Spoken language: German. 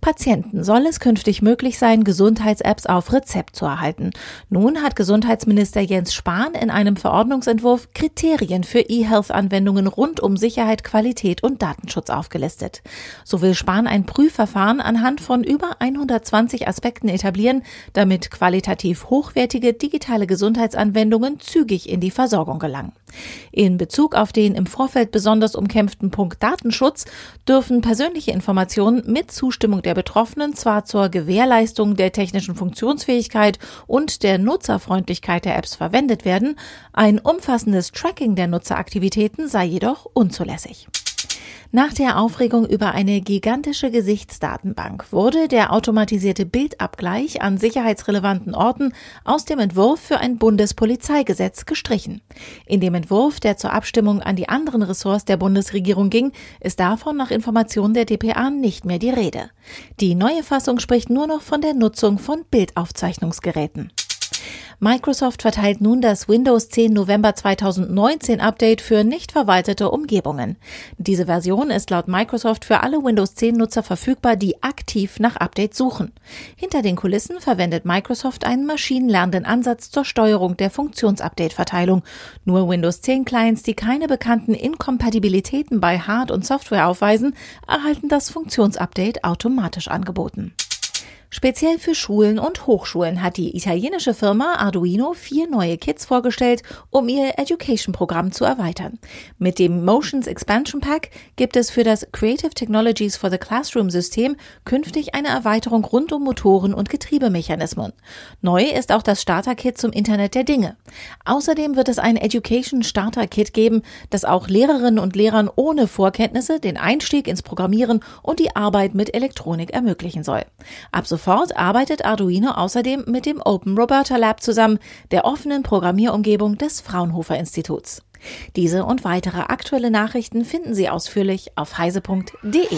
Patienten soll es künftig möglich sein, Gesundheits-Apps auf Rezept zu erhalten. Nun hat Gesundheitsminister Jens Spahn in einem Verordnungsentwurf Kriterien für E-Health-Anwendungen rund um Sicherheit, Qualität und Datenschutz aufgelistet. So will Spahn ein Prüfverfahren anhand von über 120 Aspekten etablieren, damit qualitativ hochwertige digitale Gesundheitsanwendungen zügig in die Versorgung gelangen. In Bezug auf den im Vorfeld besonders umkämpften Punkt Datenschutz dürfen persönliche Informationen mit Zustimmung der Betroffenen zwar zur Gewährleistung der technischen Funktionsfähigkeit und der Nutzerfreundlichkeit der Apps verwendet werden, ein umfassendes Tracking der Nutzeraktivitäten sei jedoch unzulässig. Nach der Aufregung über eine gigantische Gesichtsdatenbank wurde der automatisierte Bildabgleich an sicherheitsrelevanten Orten aus dem Entwurf für ein Bundespolizeigesetz gestrichen. In dem Entwurf, der zur Abstimmung an die anderen Ressorts der Bundesregierung ging, ist davon nach Informationen der DPA nicht mehr die Rede. Die neue Fassung spricht nur noch von der Nutzung von Bildaufzeichnungsgeräten. Microsoft verteilt nun das Windows 10 November 2019 Update für nicht verwaltete Umgebungen. Diese Version ist laut Microsoft für alle Windows 10 Nutzer verfügbar, die aktiv nach Updates suchen. Hinter den Kulissen verwendet Microsoft einen maschinenlernenden Ansatz zur Steuerung der Funktionsupdate-Verteilung. Nur Windows 10 Clients, die keine bekannten Inkompatibilitäten bei Hard- und Software aufweisen, erhalten das Funktionsupdate automatisch angeboten. Speziell für Schulen und Hochschulen hat die italienische Firma Arduino vier neue Kits vorgestellt, um ihr Education-Programm zu erweitern. Mit dem Motions Expansion Pack gibt es für das Creative Technologies for the Classroom System künftig eine Erweiterung rund um Motoren und Getriebemechanismen. Neu ist auch das Starter-Kit zum Internet der Dinge. Außerdem wird es ein Education Starter Kit geben, das auch Lehrerinnen und Lehrern ohne Vorkenntnisse den Einstieg ins Programmieren und die Arbeit mit Elektronik ermöglichen soll. Ab sofort arbeitet Arduino außerdem mit dem Open Roberta Lab zusammen, der offenen Programmierumgebung des Fraunhofer Instituts. Diese und weitere aktuelle Nachrichten finden Sie ausführlich auf heise.de.